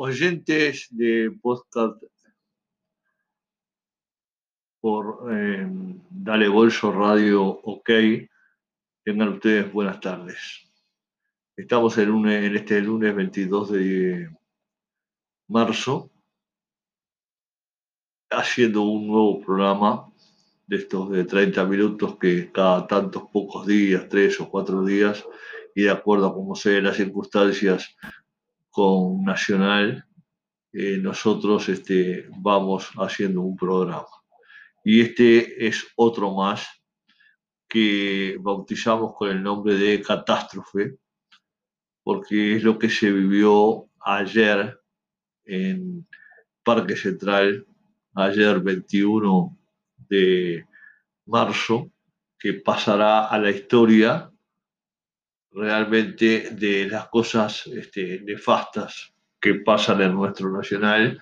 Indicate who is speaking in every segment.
Speaker 1: oyentes de podcast por eh, Dale Bolso Radio OK, tengan ustedes buenas tardes. Estamos el lunes, en este lunes 22 de marzo haciendo un nuevo programa de estos de 30 minutos que cada tantos pocos días, tres o cuatro días, y de acuerdo a cómo sean las circunstancias con Nacional, eh, nosotros este, vamos haciendo un programa. Y este es otro más que bautizamos con el nombre de Catástrofe, porque es lo que se vivió ayer en Parque Central, ayer 21 de marzo, que pasará a la historia realmente de las cosas este, nefastas que pasan en nuestro nacional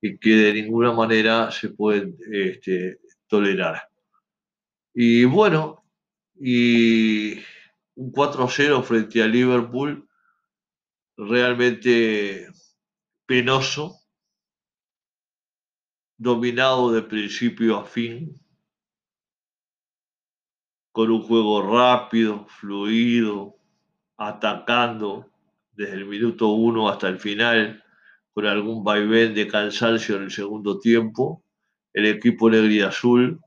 Speaker 1: y que de ninguna manera se pueden este, tolerar. Y bueno, y un 4-0 frente a Liverpool, realmente penoso, dominado de principio a fin, con un juego rápido, fluido, atacando desde el minuto uno hasta el final, con algún vaivén de cansancio en el segundo tiempo. El equipo negro y azul,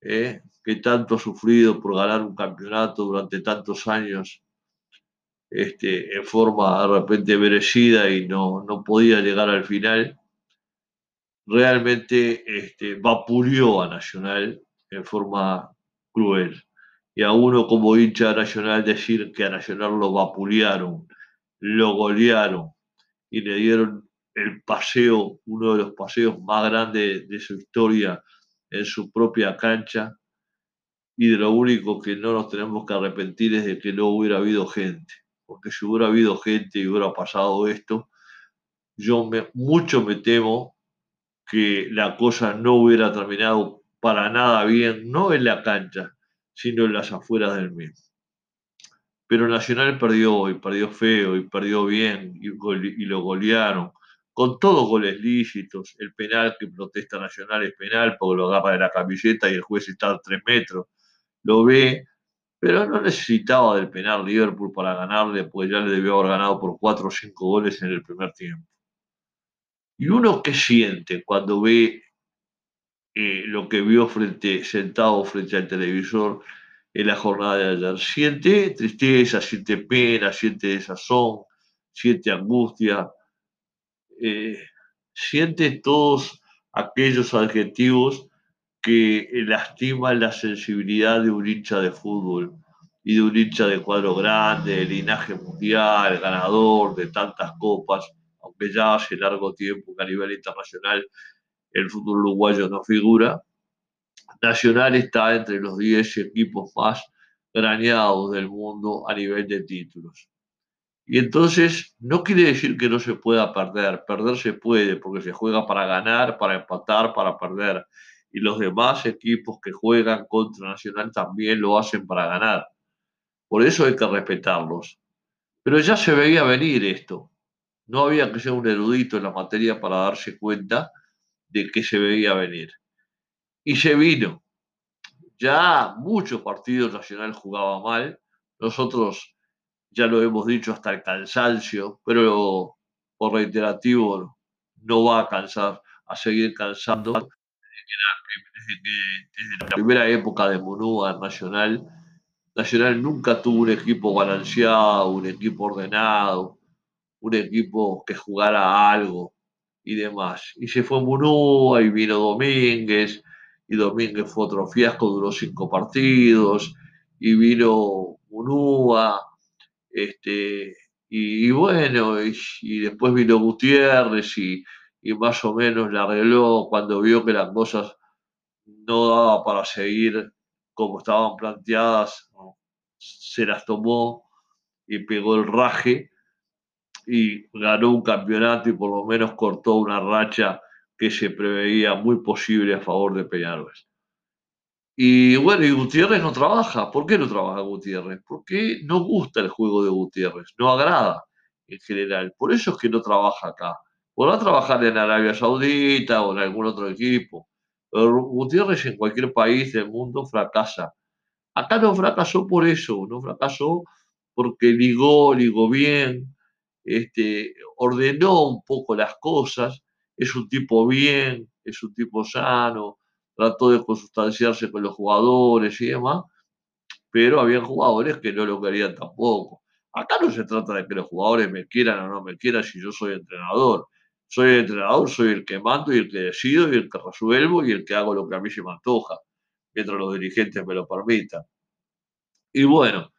Speaker 1: eh, que tanto ha sufrido por ganar un campeonato durante tantos años, este, en forma de repente merecida y no, no podía llegar al final, realmente este, vapuleó a Nacional en forma cruel y a uno como hincha nacional decir que a Nacional lo vapulearon, lo golearon y le dieron el paseo, uno de los paseos más grandes de su historia en su propia cancha. Y de lo único que no nos tenemos que arrepentir es de que no hubiera habido gente. Porque si hubiera habido gente y hubiera pasado esto, yo mucho me temo que la cosa no hubiera terminado para nada bien, no en la cancha, sino en las afueras del mismo. Pero Nacional perdió y perdió feo y perdió bien y, lo golearon, con todos goles lícitos. El penal que protesta Nacional es penal porque lo agarra de la camiseta y el juez está a tres metros. Lo ve, pero no necesitaba del penal Liverpool para ganarle, pues ya le debió haber ganado por cuatro o cinco goles en el primer tiempo. Y uno que siente cuando ve eh, lo que vio frente, sentado frente al televisor en la jornada de ayer. Siente tristeza, siente pena, siente desazón, siente angustia, eh, siente todos aquellos adjetivos que lastiman la sensibilidad de un hincha de fútbol y de un hincha de cuadro grande, de linaje mundial, ganador de tantas copas, aunque ya hace largo tiempo que a nivel internacional el fútbol uruguayo no figura. Nacional está entre los 10 equipos más graneados del mundo a nivel de títulos. Y entonces no quiere decir que no se pueda perder, perder se puede porque se juega para ganar, para empatar, para perder. Y los demás equipos que juegan contra Nacional también lo hacen para ganar. Por eso hay que respetarlos. Pero ya se veía venir esto. No había que ser un erudito en la materia para darse cuenta de que se veía venir. Y se vino. Ya muchos partidos nacionales jugaban mal. Nosotros ya lo hemos dicho hasta el cansancio, pero por reiterativo no va a cansar, a seguir cansando. Desde, la primera época de Monúa Nacional, Nacional nunca tuvo un equipo balanceado, un equipo ordenado, un equipo que jugara algo y demás. Y se fue Munúa y vino Domínguez, y Domínguez fue otro fiasco, duró cinco partidos, y vino Munúa, este, y, bueno, y, después vino Gutiérrez y, y, más o menos la arregló cuando vio que las cosas no daba para seguir como estaban planteadas, se las tomó y pegó el raje y ganó un campeonato y por lo menos cortó una racha que se preveía muy posible a favor de Peñarol. Y bueno, y Gutiérrez no trabaja. ¿Por qué no trabaja Gutiérrez? Porque no gusta el juego de Gutiérrez, no agrada en general. Por eso es que no trabaja acá. Podrá trabajar en Arabia Saudita o en algún otro equipo. Pero Gutiérrez en cualquier país del mundo fracasa. Acá no fracasó por eso, no fracasó porque ligó, ligó bien, este, ordenó un poco las cosas, es un tipo bien, es un tipo sano, trató de consustanciarse con los jugadores y demás, pero había jugadores que no lo querían tampoco. Acá no se trata de que los jugadores me quieran o no me quieran si yo soy entrenador. Soy el entrenador, soy el que mando y el que decido y el que resuelvo y el que hago lo que a mí se me antoja, mientras los dirigentes me lo permitan. Y bueno,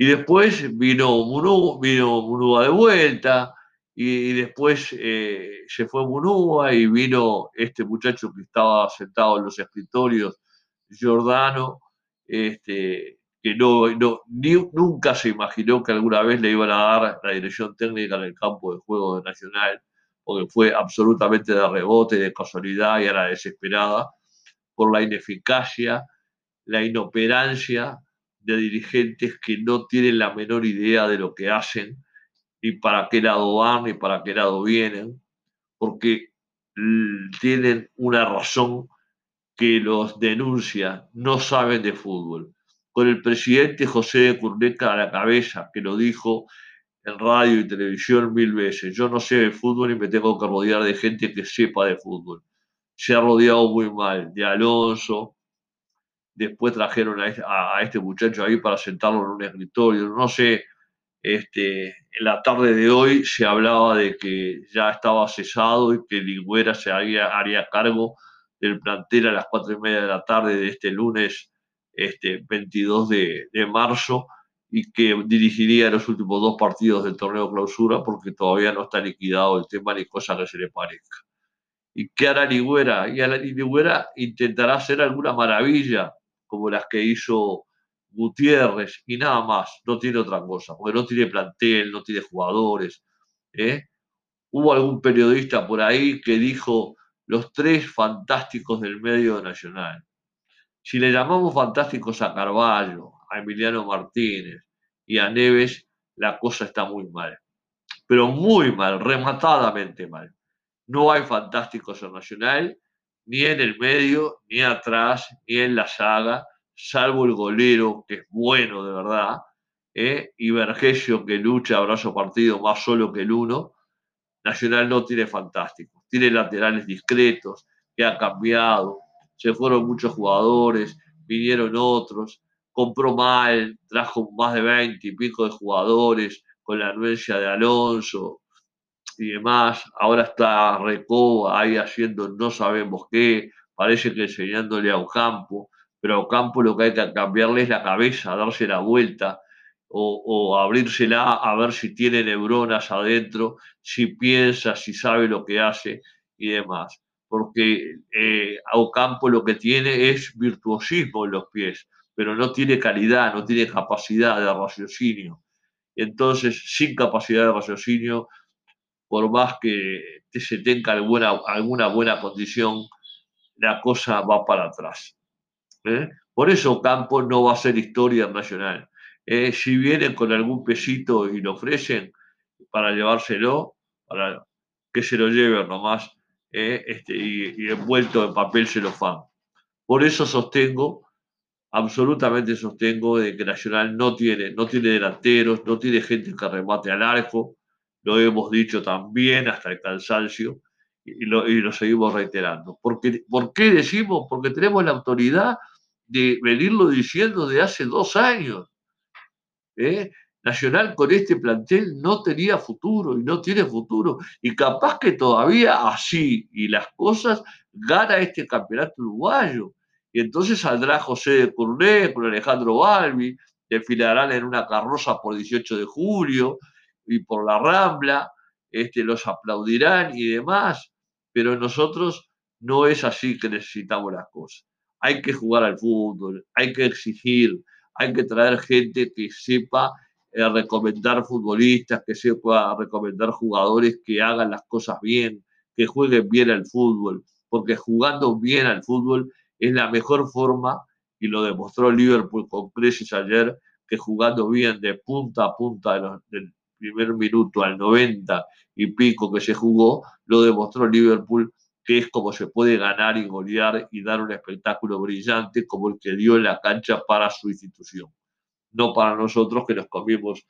Speaker 1: y después vino Munúa, vino de vuelta, y, después eh, se fue Munúa y vino este muchacho que estaba sentado en los escritorios, Giordano, este, que no, no nunca se imaginó que alguna vez le iban a dar la dirección técnica en el campo de juego de Nacional, porque fue absolutamente de rebote, de casualidad y a la desesperada, por la ineficacia, la inoperancia de dirigentes que no tienen la menor idea de lo que hacen, ni para qué lado van, ni para qué lado vienen, porque tienen una razón que los denuncia, no saben de fútbol con el presidente José de Curneca a la cabeza, que lo dijo en radio y televisión mil veces. Yo no sé de fútbol y me tengo que rodear de gente que sepa de fútbol. Se ha rodeado muy mal de Alonso. Después trajeron a este, muchacho ahí para sentarlo en un escritorio. No sé, este, en la tarde de hoy se hablaba de que ya estaba cesado y que Ligüera se haría, cargo del plantel a las cuatro y media de la tarde de este lunes este 22 de, marzo y que dirigiría los últimos dos partidos del torneo clausura porque todavía no está liquidado el tema ni cosa que se le parezca. ¿Y qué hará Ligüera? Y Ligüera intentará hacer alguna maravilla como las que hizo Gutiérrez y nada más, no tiene otra cosa, porque no tiene plantel, no tiene jugadores. ¿eh? Hubo algún periodista por ahí que dijo los tres fantásticos del medio nacional. Si le llamamos fantásticos a Carballo, a Emiliano Martínez y a Neves, la cosa está muy mal. Pero muy mal, rematadamente mal. No hay fantásticos en Nacional, ni en el medio, ni atrás, ni en la saga, salvo el golero, que es bueno de verdad, ¿eh? y Vergesio, que lucha abrazo partido más solo que el uno. Nacional no tiene fantásticos, tiene laterales discretos, que ha cambiado, se fueron muchos jugadores, vinieron otros, compró mal, trajo más de 20 y pico de jugadores con la anuencia de Alonso y demás. Ahora está Recoba ahí haciendo no sabemos qué, parece que enseñándole a Ocampo, pero a Ocampo lo que hay que cambiarle es la cabeza, darse la vuelta o, o abrírsela a ver si tiene neuronas adentro, si piensa, si sabe lo que hace y demás porque eh, Ocampo lo que tiene es virtuosismo en los pies, pero no tiene calidad, no tiene capacidad de raciocinio. Entonces, sin capacidad de raciocinio, por más que se tenga alguna, alguna buena condición, la cosa va para atrás. ¿eh? Por eso Ocampo no va a ser historia nacional. ¿eh? si vienen con algún pesito y lo ofrecen para llevárselo, para que se lo lleven nomás eh, este, y, envuelto en papel celofán. Por eso sostengo, absolutamente sostengo, de que Nacional no tiene, no tiene delanteros, no tiene gente que remate al arco, lo hemos dicho también hasta el cansancio y lo, y lo seguimos reiterando. Porque, ¿Por qué decimos? Porque tenemos la autoridad de venirlo diciendo de hace dos años. ¿eh? Nacional con este plantel no tenía futuro y no tiene futuro. Y capaz que todavía así y las cosas gana este campeonato uruguayo. Y entonces saldrá José de Curné con Alejandro Balbi, desfilarán en una carroza por 18 de julio y por la Rambla, este, los aplaudirán y demás. Pero nosotros no es así que necesitamos las cosas. Hay que jugar al fútbol, hay que exigir, hay que traer gente que sepa eh, recomendar futbolistas, que se pueda recomendar jugadores que hagan las cosas bien, que jueguen bien al fútbol, porque jugando bien al fútbol es la mejor forma, y lo demostró Liverpool con Crisis ayer, que jugando bien de punta a punta de primer minuto al 90 y pico que se jugó, lo demostró Liverpool que es como se puede ganar y golear y dar un espectáculo brillante como el que dio en la cancha para su institución. No para nosotros que nos comimos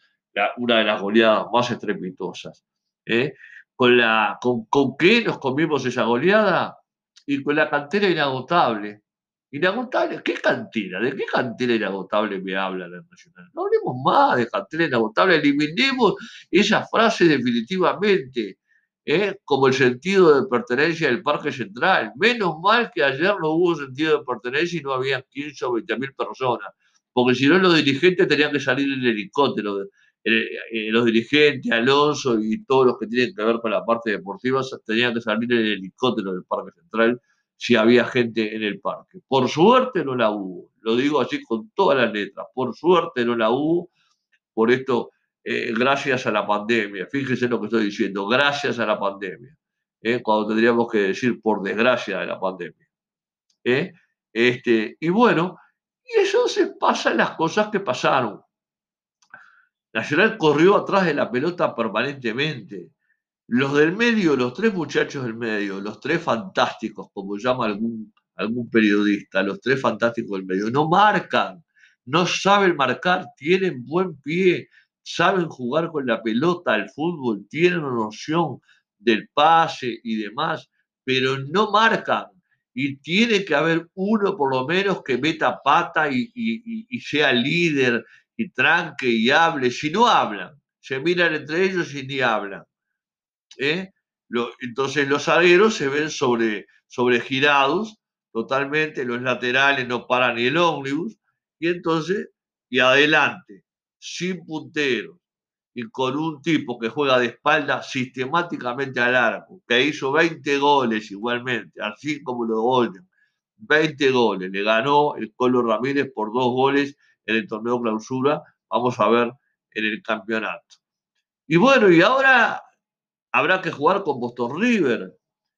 Speaker 1: una de las goleadas más estrepitosas. ¿eh? ¿Con, la, con, ¿Con qué nos comimos esa goleada? Y con la cantera inagotable. Inagotable, ¿qué cantera? ¿De qué cantera inagotable me habla la Nacional? No hablemos más de cantera inagotable, eliminemos esa frase definitivamente, ¿eh? como el sentido de pertenencia del Parque Central. Menos mal que ayer no hubo sentido de pertenencia y no había 15 o 20 mil personas, porque si no los dirigentes tenían que salir en helicóptero. Eh, eh, los dirigentes, Alonso y todos los que tienen que ver con la parte deportiva tenían que salir en el helicóptero del Parque Central si había gente en el parque. Por suerte no la hubo, lo digo así con todas las letras, por suerte no la hubo, por esto, eh, gracias a la pandemia, fíjense lo que estoy diciendo, gracias a la pandemia, cuando tendríamos que decir por desgracia de la pandemia. Este, y bueno, y se pasan las cosas que pasaron. Nacional corrió atrás de la pelota permanentemente. Los del medio, los tres muchachos del medio, los tres fantásticos, como llama algún, algún periodista, los tres fantásticos del medio, no marcan, no saben marcar, tienen buen pie, saben jugar con la pelota, el fútbol, tienen noción del pase y demás, pero no marcan. Y tiene que haber uno por lo menos que meta pata y, y sea líder y tranque y hable, si no hablan, se miran entre ellos y ni hablan. ¿Eh? entonces los zagueros se ven sobre, sobregirados totalmente, los laterales no paran ni el ómnibus, y entonces, y adelante, sin punteros, y con un tipo que juega de espalda sistemáticamente al arco, que hizo 20 goles igualmente, así como lo Golden, 20 goles, le ganó el Colo Ramírez por dos goles en el torneo clausura, vamos a ver en el campeonato. Y bueno, y ahora habrá que jugar con Boston River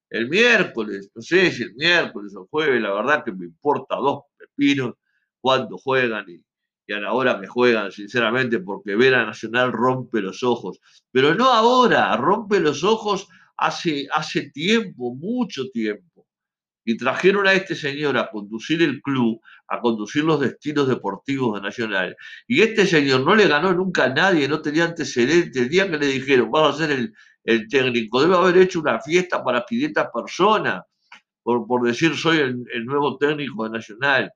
Speaker 1: el miércoles, no sé si el miércoles o jueves, la verdad que me importa dos pepinos cuando juegan y, y a la hora que juegan, sinceramente, porque ver a Nacional rompe los ojos. Pero no ahora, rompe los ojos hace, hace tiempo, mucho tiempo y trajeron a este señor a conducir el club, a conducir los destinos deportivos de Nacional. Y este señor no le ganó nunca a nadie, no tenía antecedentes. El día que le dijeron, vas a ser el, técnico, debe haber hecho una fiesta para 500 personas, por, por decir, soy el, nuevo técnico de Nacional.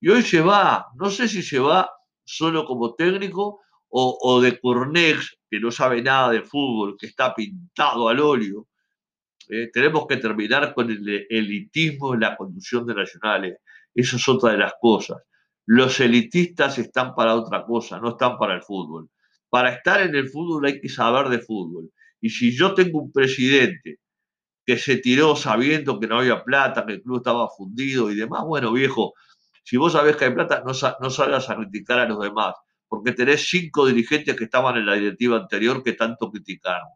Speaker 1: Y hoy se va, no sé si se va solo como técnico o, o de Cornex, que no sabe nada de fútbol, que está pintado al óleo eh, tenemos que terminar con el elitismo en la conducción de nacionales. Eso es otra de las cosas. Los elitistas están para otra cosa, no están para el fútbol. Para estar en el fútbol hay que saber de fútbol. Y si yo tengo un presidente que se tiró sabiendo que no había plata, que el club estaba fundido y demás, bueno, viejo, si vos sabés que hay plata, no, no salgas a criticar a los demás, porque tenés cinco dirigentes que estaban en la directiva anterior que tanto criticaron.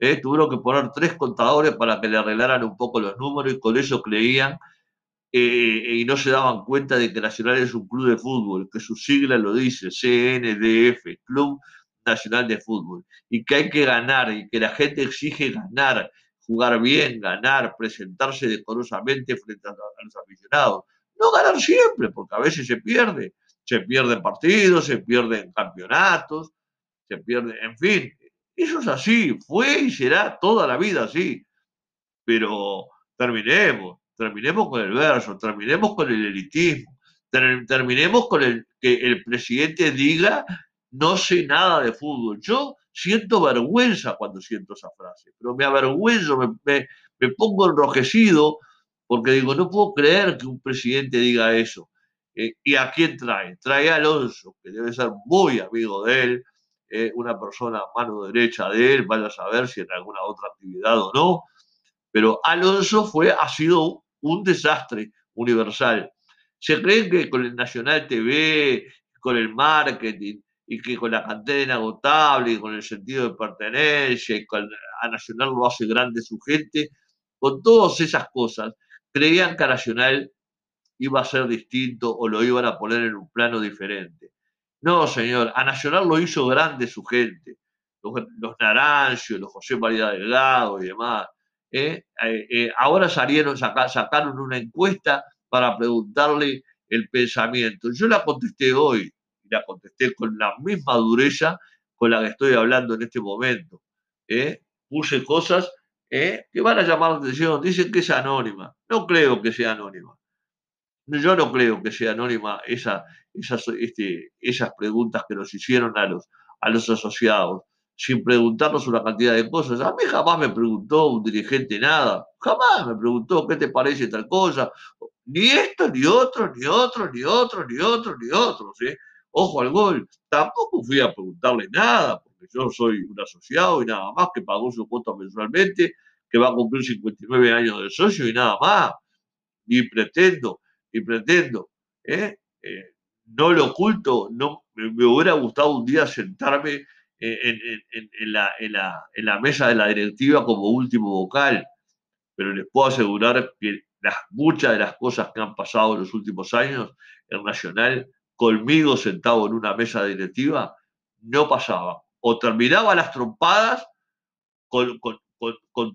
Speaker 1: ¿Eh? tuvieron que poner tres contadores para que le arreglaran un poco los números y con eso creían eh, y no se daban cuenta de que Nacional es un club de fútbol, que su sigla lo dice, CNDF, Club Nacional de Fútbol, y que hay que ganar y que la gente exige ganar, jugar bien, ganar, presentarse decorosamente frente a los aficionados. No ganar siempre, porque a veces se pierde. Se pierden partidos, se pierden campeonatos, se pierde, en fin, eso es así, fue y será toda la vida así. Pero terminemos, terminemos con el verso, terminemos con el elitismo, terminemos con el que el presidente diga no sé nada de fútbol. Yo siento vergüenza cuando siento esa frase, pero me avergüenzo, me, pongo enrojecido porque digo, no puedo creer que un presidente diga eso. Eh, ¿Y a quién trae? Trae a Alonso, que debe ser muy amigo de él, eh, una persona mano derecha de él, vaya a saber si en alguna otra actividad o no, pero Alonso fue, ha sido un desastre universal. Se creen que con el Nacional TV, con el marketing y que con la cantera inagotable y con el sentido de pertenencia y con a Nacional lo hace grande su gente, con todas esas cosas, creían que a Nacional iba a ser distinto o lo iban a poner en un plano diferente. No, señor, a Nacional lo hizo grande su gente. los, Naranjos, los José María Delgado y demás. ¿eh? Eh, eh, ahora salieron, sacaron una encuesta para preguntarle el pensamiento. Yo la contesté hoy, la contesté con la misma dureza con la que estoy hablando en este momento. Puse cosas que van a llamar la atención. Dicen que es anónima. No creo que sea anónima. Yo no creo que sea anónima esa, esas, este, esas preguntas que nos hicieron a los, a los asociados sin preguntarnos una cantidad de cosas. A mí jamás me preguntó un dirigente nada, jamás me preguntó qué te parece tal cosa, ni esto, ni otro, ni otro, ni otro, ni otro, ni otro. Ojo al gol, tampoco fui a preguntarle nada, porque yo soy un asociado y nada más que pagó su cuota mensualmente, que va a cumplir 59 años de socio y nada más. Ni pretendo, ni pretendo. ¿eh? Eh, no lo oculto, no, me hubiera gustado un día sentarme en, la, mesa de la directiva como último vocal, pero les puedo asegurar que las, muchas de las cosas que han pasado en los últimos años en Nacional, conmigo sentado en una mesa directiva, no pasaba. O terminaba las trompadas con,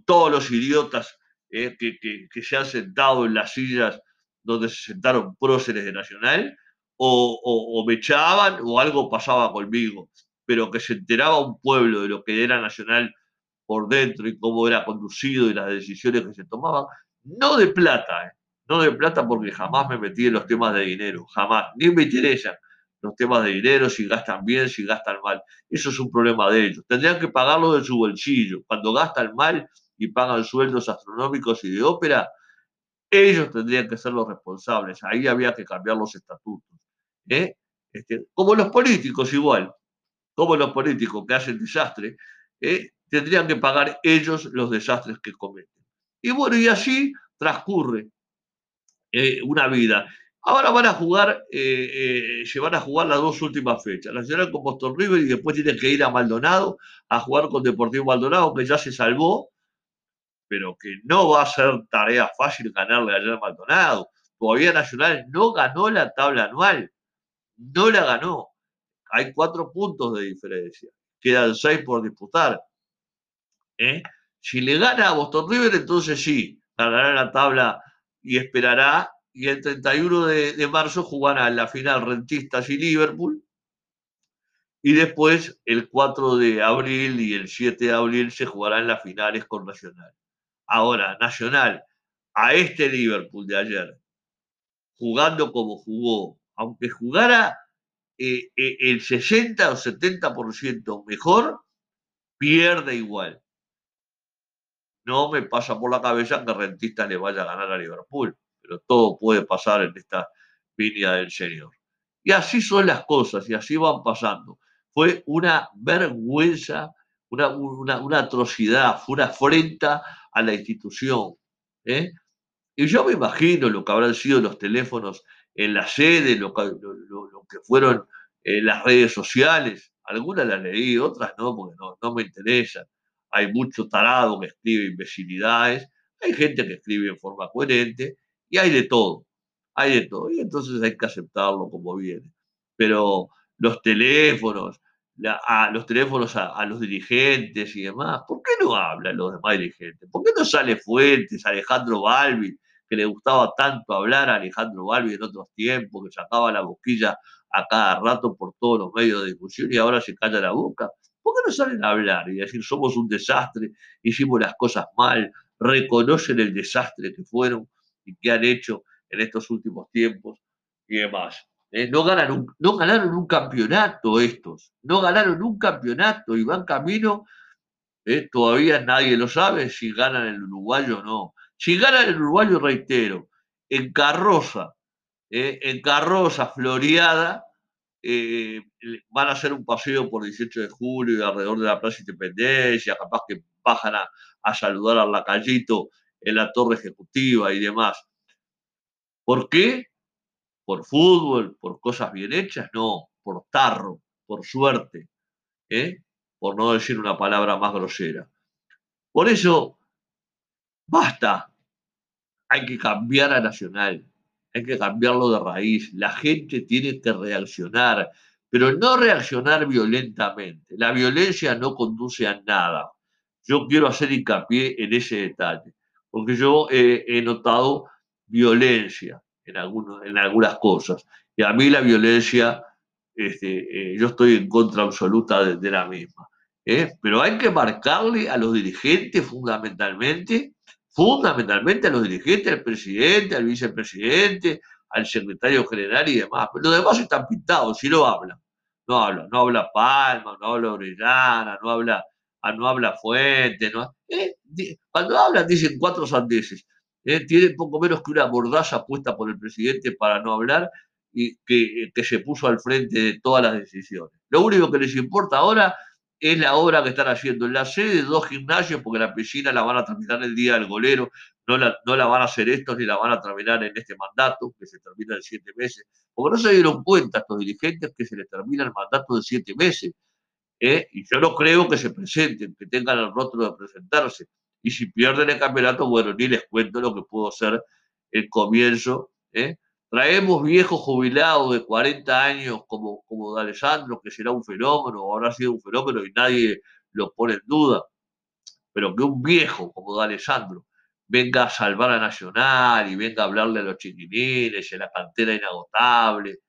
Speaker 1: todos los idiotas eh, que, se han sentado en las sillas donde se sentaron próceres de Nacional, o, me echaban o algo pasaba conmigo pero que se enteraba un pueblo de lo que era nacional por dentro y cómo era conducido y las decisiones que se tomaban, no de plata, ¿eh? no de plata porque jamás me metí en los temas de dinero, jamás, ni me interesan los temas de dinero, si gastan bien, si gastan mal. Eso es un problema de ellos. Tendrían que pagarlo de su bolsillo. Cuando gastan mal y pagan sueldos astronómicos y de ópera, ellos tendrían que ser los responsables. Ahí había que cambiar los estatutos. ¿Eh? Este, como los políticos igual como los políticos que hacen desastre, eh, tendrían que pagar ellos los desastres que cometen. Y bueno, y así transcurre eh, una vida. Ahora van a jugar, eh, se van a jugar las dos últimas fechas. Nacional con Boston River y después tienen que ir a Maldonado a jugar con Deportivo Maldonado, que ya se salvó, pero que no va a ser tarea fácil ganarle allá a Maldonado. Todavía Nacional no ganó la tabla anual, no la ganó hay cuatro puntos de diferencia. Quedan seis por disputar. ¿eh? Si le gana a Boston River, entonces sí, ganará la tabla y esperará. Y el 31 de, marzo jugará en la final Rentistas y Liverpool. Y después, el 4 de abril y el 7 de abril, se jugarán las finales con Nacional. Ahora, Nacional, a este Liverpool de ayer, jugando como jugó, aunque jugara eh, eh, el 60 o 70% mejor, pierde igual. No me pasa por la cabeza que Rentista le vaya a ganar a Liverpool, pero todo puede pasar en esta línea del Señor. Y así son las cosas y así van pasando. Fue una vergüenza, una, atrocidad, fue una afrenta a la institución. ¿eh? Y yo me imagino lo que habrán sido los teléfonos en la sede, lo, que fueron eh, las redes sociales. Algunas las leí, otras no, porque no, no me interesan. Hay mucho tarado que escribe imbecilidades, hay gente que escribe en forma coherente y hay de todo. Hay de todo. Y entonces hay que aceptarlo como viene. Pero los teléfonos, a los teléfonos a, los dirigentes y demás, ¿por qué no hablan los demás dirigentes? ¿Por qué no sale Fuentes, Alejandro Balbi, que le gustaba tanto hablar a Alejandro Balbi en otros tiempos, que sacaba la boquilla a cada rato por todos los medios de discusión y ahora se calla la boca. ¿Por qué no salen a hablar y decir somos un desastre, hicimos las cosas mal, reconocen el desastre que fueron y que han hecho en estos últimos tiempos y demás? Eh, no, ganaron, no ganaron un campeonato estos, no ganaron un campeonato y van camino, eh, todavía nadie lo sabe si ganan el uruguayo o no. Gana el uruguayo, reitero, en carroza, eh, en carroza floreada, eh, van a hacer un paseo por 18 de julio y alrededor de la Plaza Independencia, capaz que bajan a, saludar al lacayito en la torre ejecutiva y demás. ¿Por qué? ¿Por fútbol? ¿Por cosas bien hechas? No, por tarro, por suerte, ¿eh? por no decir una palabra más grosera. Por eso Basta. Hay que cambiar a Nacional. Hay que cambiarlo de raíz. La gente tiene que reaccionar. pero no reaccionar violentamente. La violencia no conduce a nada. Yo quiero hacer hincapié en ese detalle, porque yo he notado violencia en, algunos, en algunas cosas, y a mí la violencia, este, eh, yo estoy en contra absoluta de, la misma. ¿eh? Pero hay que marcarle a los dirigentes fundamentalmente, fundamentalmente a los dirigentes, al presidente, al vicepresidente, al secretario general y demás. Pero los demás están pintados, si no hablan. No habla, no habla Palma, no habla Orellana, no habla, ah, no habla Fuente. No, ¿eh? Cuando hablan dicen cuatro sandeces. ¿eh? Tienen poco menos que una mordaza puesta por el presidente para no hablar y que, que se puso al frente de todas las decisiones. Lo único que les importa ahora es la obra que están haciendo en la sede de dos gimnasios, porque la piscina la van a terminar el día del golero, no la, no la van a hacer estos ni la van a terminar en este mandato, que se termina en siete meses, porque no se dieron cuenta estos dirigentes que se les termina el mandato de siete meses. ¿eh? Y yo no creo que se presenten, que tengan el rótulo de presentarse. Y si pierden el campeonato, bueno, ni les cuento lo que pudo ser el comienzo. ¿eh? Traemos viejos jubilados de 40 años como, como de Alessandro, que será un fenómeno, o habrá sido un fenómeno y nadie lo pone en duda. Pero que un viejo como de Alessandro venga a salvar a Nacional y venga a hablarle a los chiquinines y la cantera inagotable.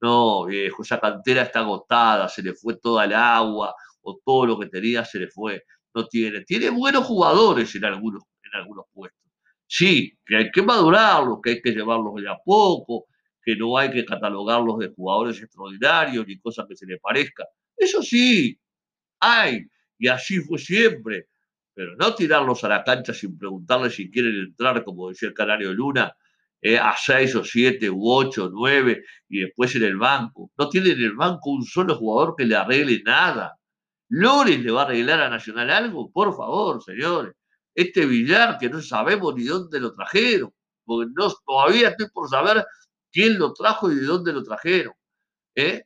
Speaker 1: No, viejo, esa cantera está agotada, se le fue toda el agua o todo lo que tenía se le fue. No tiene. Tiene buenos jugadores en algunos, en algunos puestos. Sí, que hay que madurarlos, que hay que llevarlos de a poco, que no hay que catalogarlos de jugadores extraordinarios ni cosas que se le parezca. Eso sí, hay, y así fue siempre pero no tirarlos a la cancha sin preguntarles si quieren entrar, como decía el Canario Luna, eh, a seis o siete u ocho o nueve y después en el banco. No tienen en el banco un solo jugador que le arregle nada. ¿Lores le va a arreglar a Nacional algo? Por favor, señores. Este billar que no sabemos ni dónde lo trajeron, porque no, todavía estoy por saber quién lo trajo y de dónde lo trajeron. ¿eh?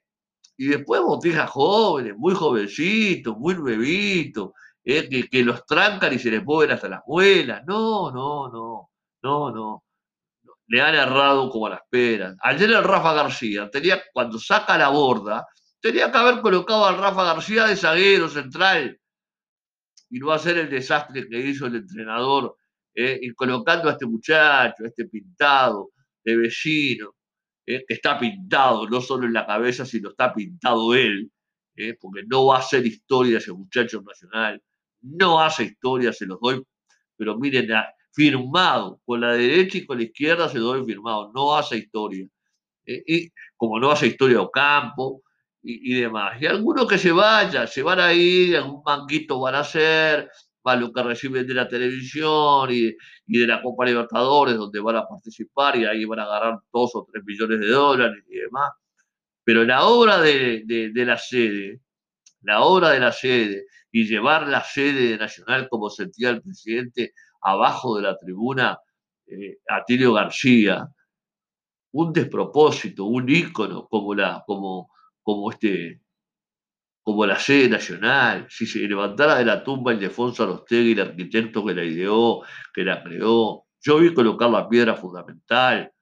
Speaker 1: Y después botijas jóvenes, muy jovencitos, muy bebitos, ¿eh? que, los trancan y se les mueven hasta las muelas. No, no, no, no, no. Le han errado como a las peras. Ayer el Rafa García, tenía, cuando saca la borda, tenía que haber colocado al Rafa García de zaguero central y no hacer el desastre que hizo el entrenador, ¿eh? y colocando a este muchacho, a este pintado de vecino, ¿eh? que está pintado no solo en la cabeza, sino está pintado él, porque no va a ser historia ese muchacho nacional no hace historia, se los doy, pero miren, firmado, con la derecha y con la izquierda se los doy firmado, no hace historia. Eh, y como no hace historia Ocampo y, demás. Y algunos que se vayan, se van a ir, algún manguito van a hacer, para lo que reciben de la televisión y, y, de la Copa Libertadores, donde van a participar y ahí van a agarrar dos o tres millones de dólares y demás. Pero la obra de, de la sede, la obra de la sede, y llevar la sede nacional, como sentía el presidente, abajo de la tribuna, eh, a Tilio García, un despropósito, un ícono como la, como, como este, como la sede nacional, si se levantara de la tumba Ildefonso Arostegui, el arquitecto que la ideó, que la creó, yo vi colocar la piedra fundamental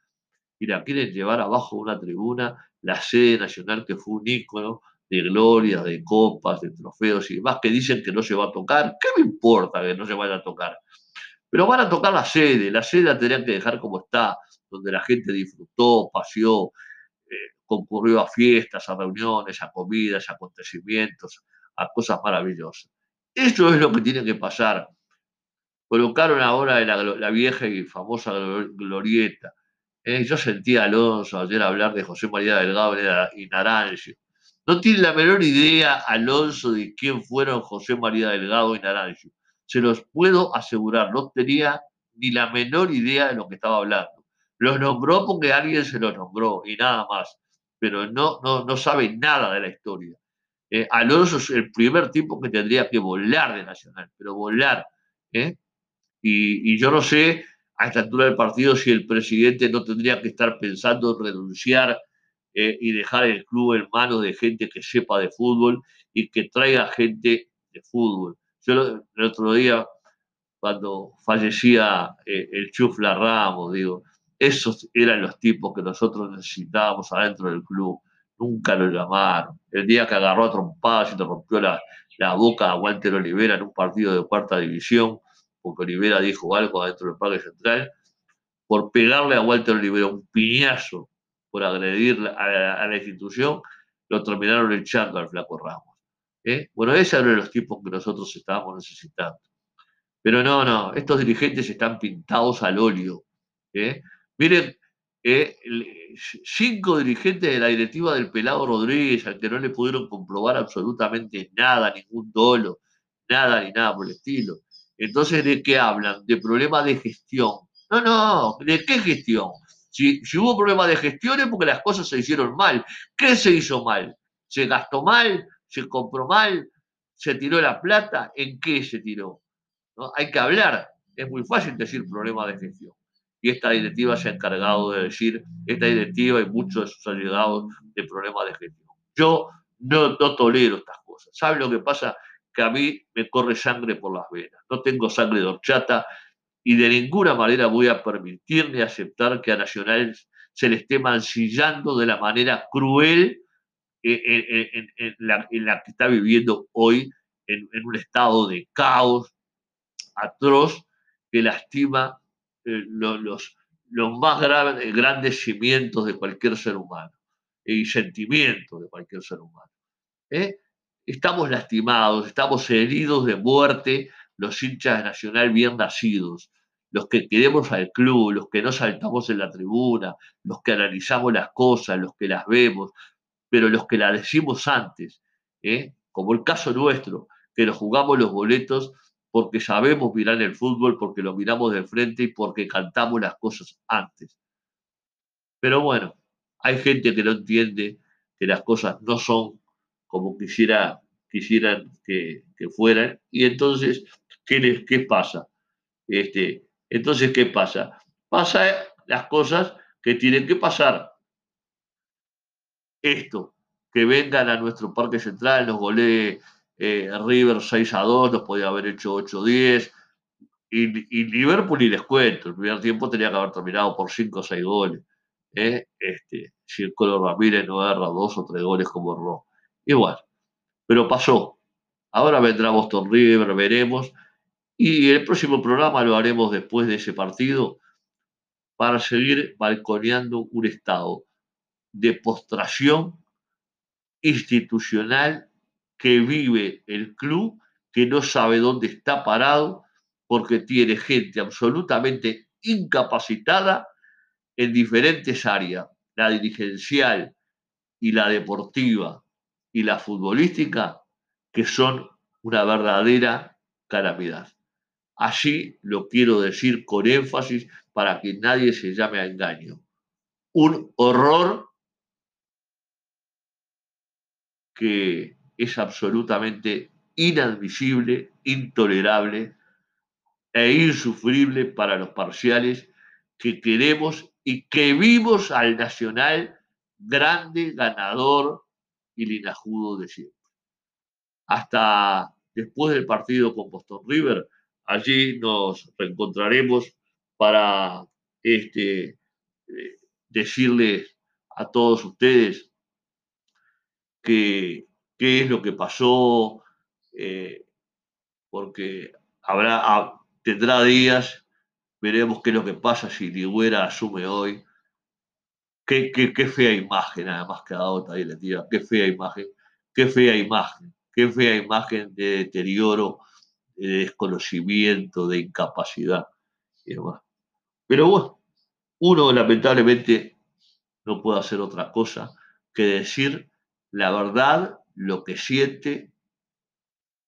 Speaker 1: y la quieren llevar abajo de una tribuna, la sede nacional que fue un ícono de gloria, de copas, de trofeos y demás, que dicen que no se va a tocar. ¿Qué me importa que no se vaya a tocar? Pero van a tocar la sede, la sede la tenían que dejar como está, donde la gente disfrutó, paseó, concurrió a fiestas, a reuniones, a comidas, a acontecimientos, a cosas maravillosas. Eso es lo que tiene que pasar. Colocaron ahora la, la vieja y famosa glorieta. Eh, yo sentí a Alonso ayer hablar de José María Delgado y Naranjo no tiene la menor idea, Alonso, de quién fueron José María Delgado y Naranjo. Se los puedo asegurar, no tenía ni la menor idea de lo que estaba hablando. Los nombró porque alguien se los nombró y nada más, pero no, no, no sabe nada de la historia. Eh, Alonso es el primer tipo que tendría que volar de Nacional, pero volar. ¿eh? Y, y, yo no sé a esta altura del partido si el presidente no tendría que estar pensando en renunciar eh, y dejar el club en manos de gente que sepa de fútbol y que traiga gente de fútbol. Yo el otro día, cuando fallecía eh, el Chufla Ramos, digo, esos eran los tipos que nosotros necesitábamos adentro del club. nunca lo llamaron. El día que agarró a trompadas y le rompió la, la boca a Walter Olivera en un partido de cuarta división, porque Olivera dijo algo adentro del Parque Central, por pegarle a Walter Olivera un piñazo por agredir a la, institución, lo terminaron echando al flaco Ramos. ¿eh? Bueno, ese era los tipos que nosotros estábamos necesitando. Pero no, no, estos dirigentes están pintados al óleo. ¿eh? Miren, eh, cinco dirigentes de la directiva del Pelado Rodríguez, al que no le pudieron comprobar absolutamente nada, ningún dolo, nada ni nada por el estilo. Entonces, ¿de qué hablan? De problemas de gestión. No, no, ¿de qué gestión? Si, hubo problemas de gestión es porque las cosas se hicieron mal. ¿Qué se hizo mal? ¿Se gastó mal? ¿Se compró mal? ¿Se tiró la plata? ¿En qué se tiró? ¿No? Hay que hablar. Es muy fácil decir problemas de gestión y esta directiva se ha encargado de decir, esta directiva y muchos de sus allegados de problemas de gestión. Yo no, tolero estas cosas. ¿Sabe lo que pasa? Que a mí me corre sangre por las venas. No tengo sangre de horchata y de ninguna manera voy a permitir ni aceptar que a Nacional se le esté mancillando de la manera cruel en, la, que está viviendo hoy en, un estado de caos atroz que lastima eh, los, más graves, grandes cimientos de cualquier ser humano y sentimientos de cualquier ser humano. ¿eh? Estamos lastimados, estamos heridos de muerte, los hinchas de Nacional bien nacidos, los que queremos al club, los que no saltamos en la tribuna, los que analizamos las cosas, los que las vemos, pero los que las decimos antes, ¿eh? como el caso nuestro, que nos jugamos los boletos porque sabemos mirar el fútbol, porque lo miramos de frente y porque cantamos las cosas antes. Pero bueno, hay gente que no entiende que las cosas no son como quisiera, quisieran que, fueran. Y entonces, ¿qué, les, qué pasa? Este, entonces, ¿qué pasa? Pasa las cosas que tienen que pasar. Esto, que vengan a nuestro parque central, nos golee eh, River 6 a 2, nos podía haber hecho 8 a 10. Y, Liverpool, y les cuento, el primer tiempo tenía que haber terminado por 5 o 6 goles. ¿eh? Este, si el Colo Ramírez no agarra 2 o 3 goles como erró. Igual. Pero pasó. Ahora vendrá Boston River, veremos. Y el próximo programa lo haremos después de ese partido para seguir balconeando un estado de postración institucional que vive el club, que no sabe dónde está parado, porque tiene gente absolutamente incapacitada en diferentes áreas, la dirigencial y la deportiva y la futbolística, que son una verdadera calamidad. Así lo quiero decir con énfasis para que nadie se llame a engaño. Un horror que es absolutamente inadmisible, intolerable e insufrible para los parciales que queremos y que vimos al Nacional grande, ganador y linajudo de siempre. Hasta después del partido con Boston River, allí nos reencontraremos para este, eh, decirles a todos ustedes que qué es lo que pasó, eh, porque habrá, ah, tendrá días, veremos qué es lo que pasa si Ligüera asume hoy. Qué, fea imagen, además que ha dado ahí la qué fea imagen, qué fea imagen, qué fea imagen de deterioro, de desconocimiento, de incapacidad Pero bueno, uno lamentablemente no puede hacer otra cosa que decir la verdad lo que siente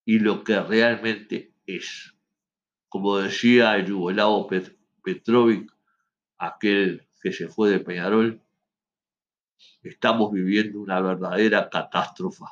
Speaker 1: y lo que realmente es. Como decía el Yugoslavo Petrovic, aquel que se fue de Peñarol, estamos viviendo una verdadera catástrofe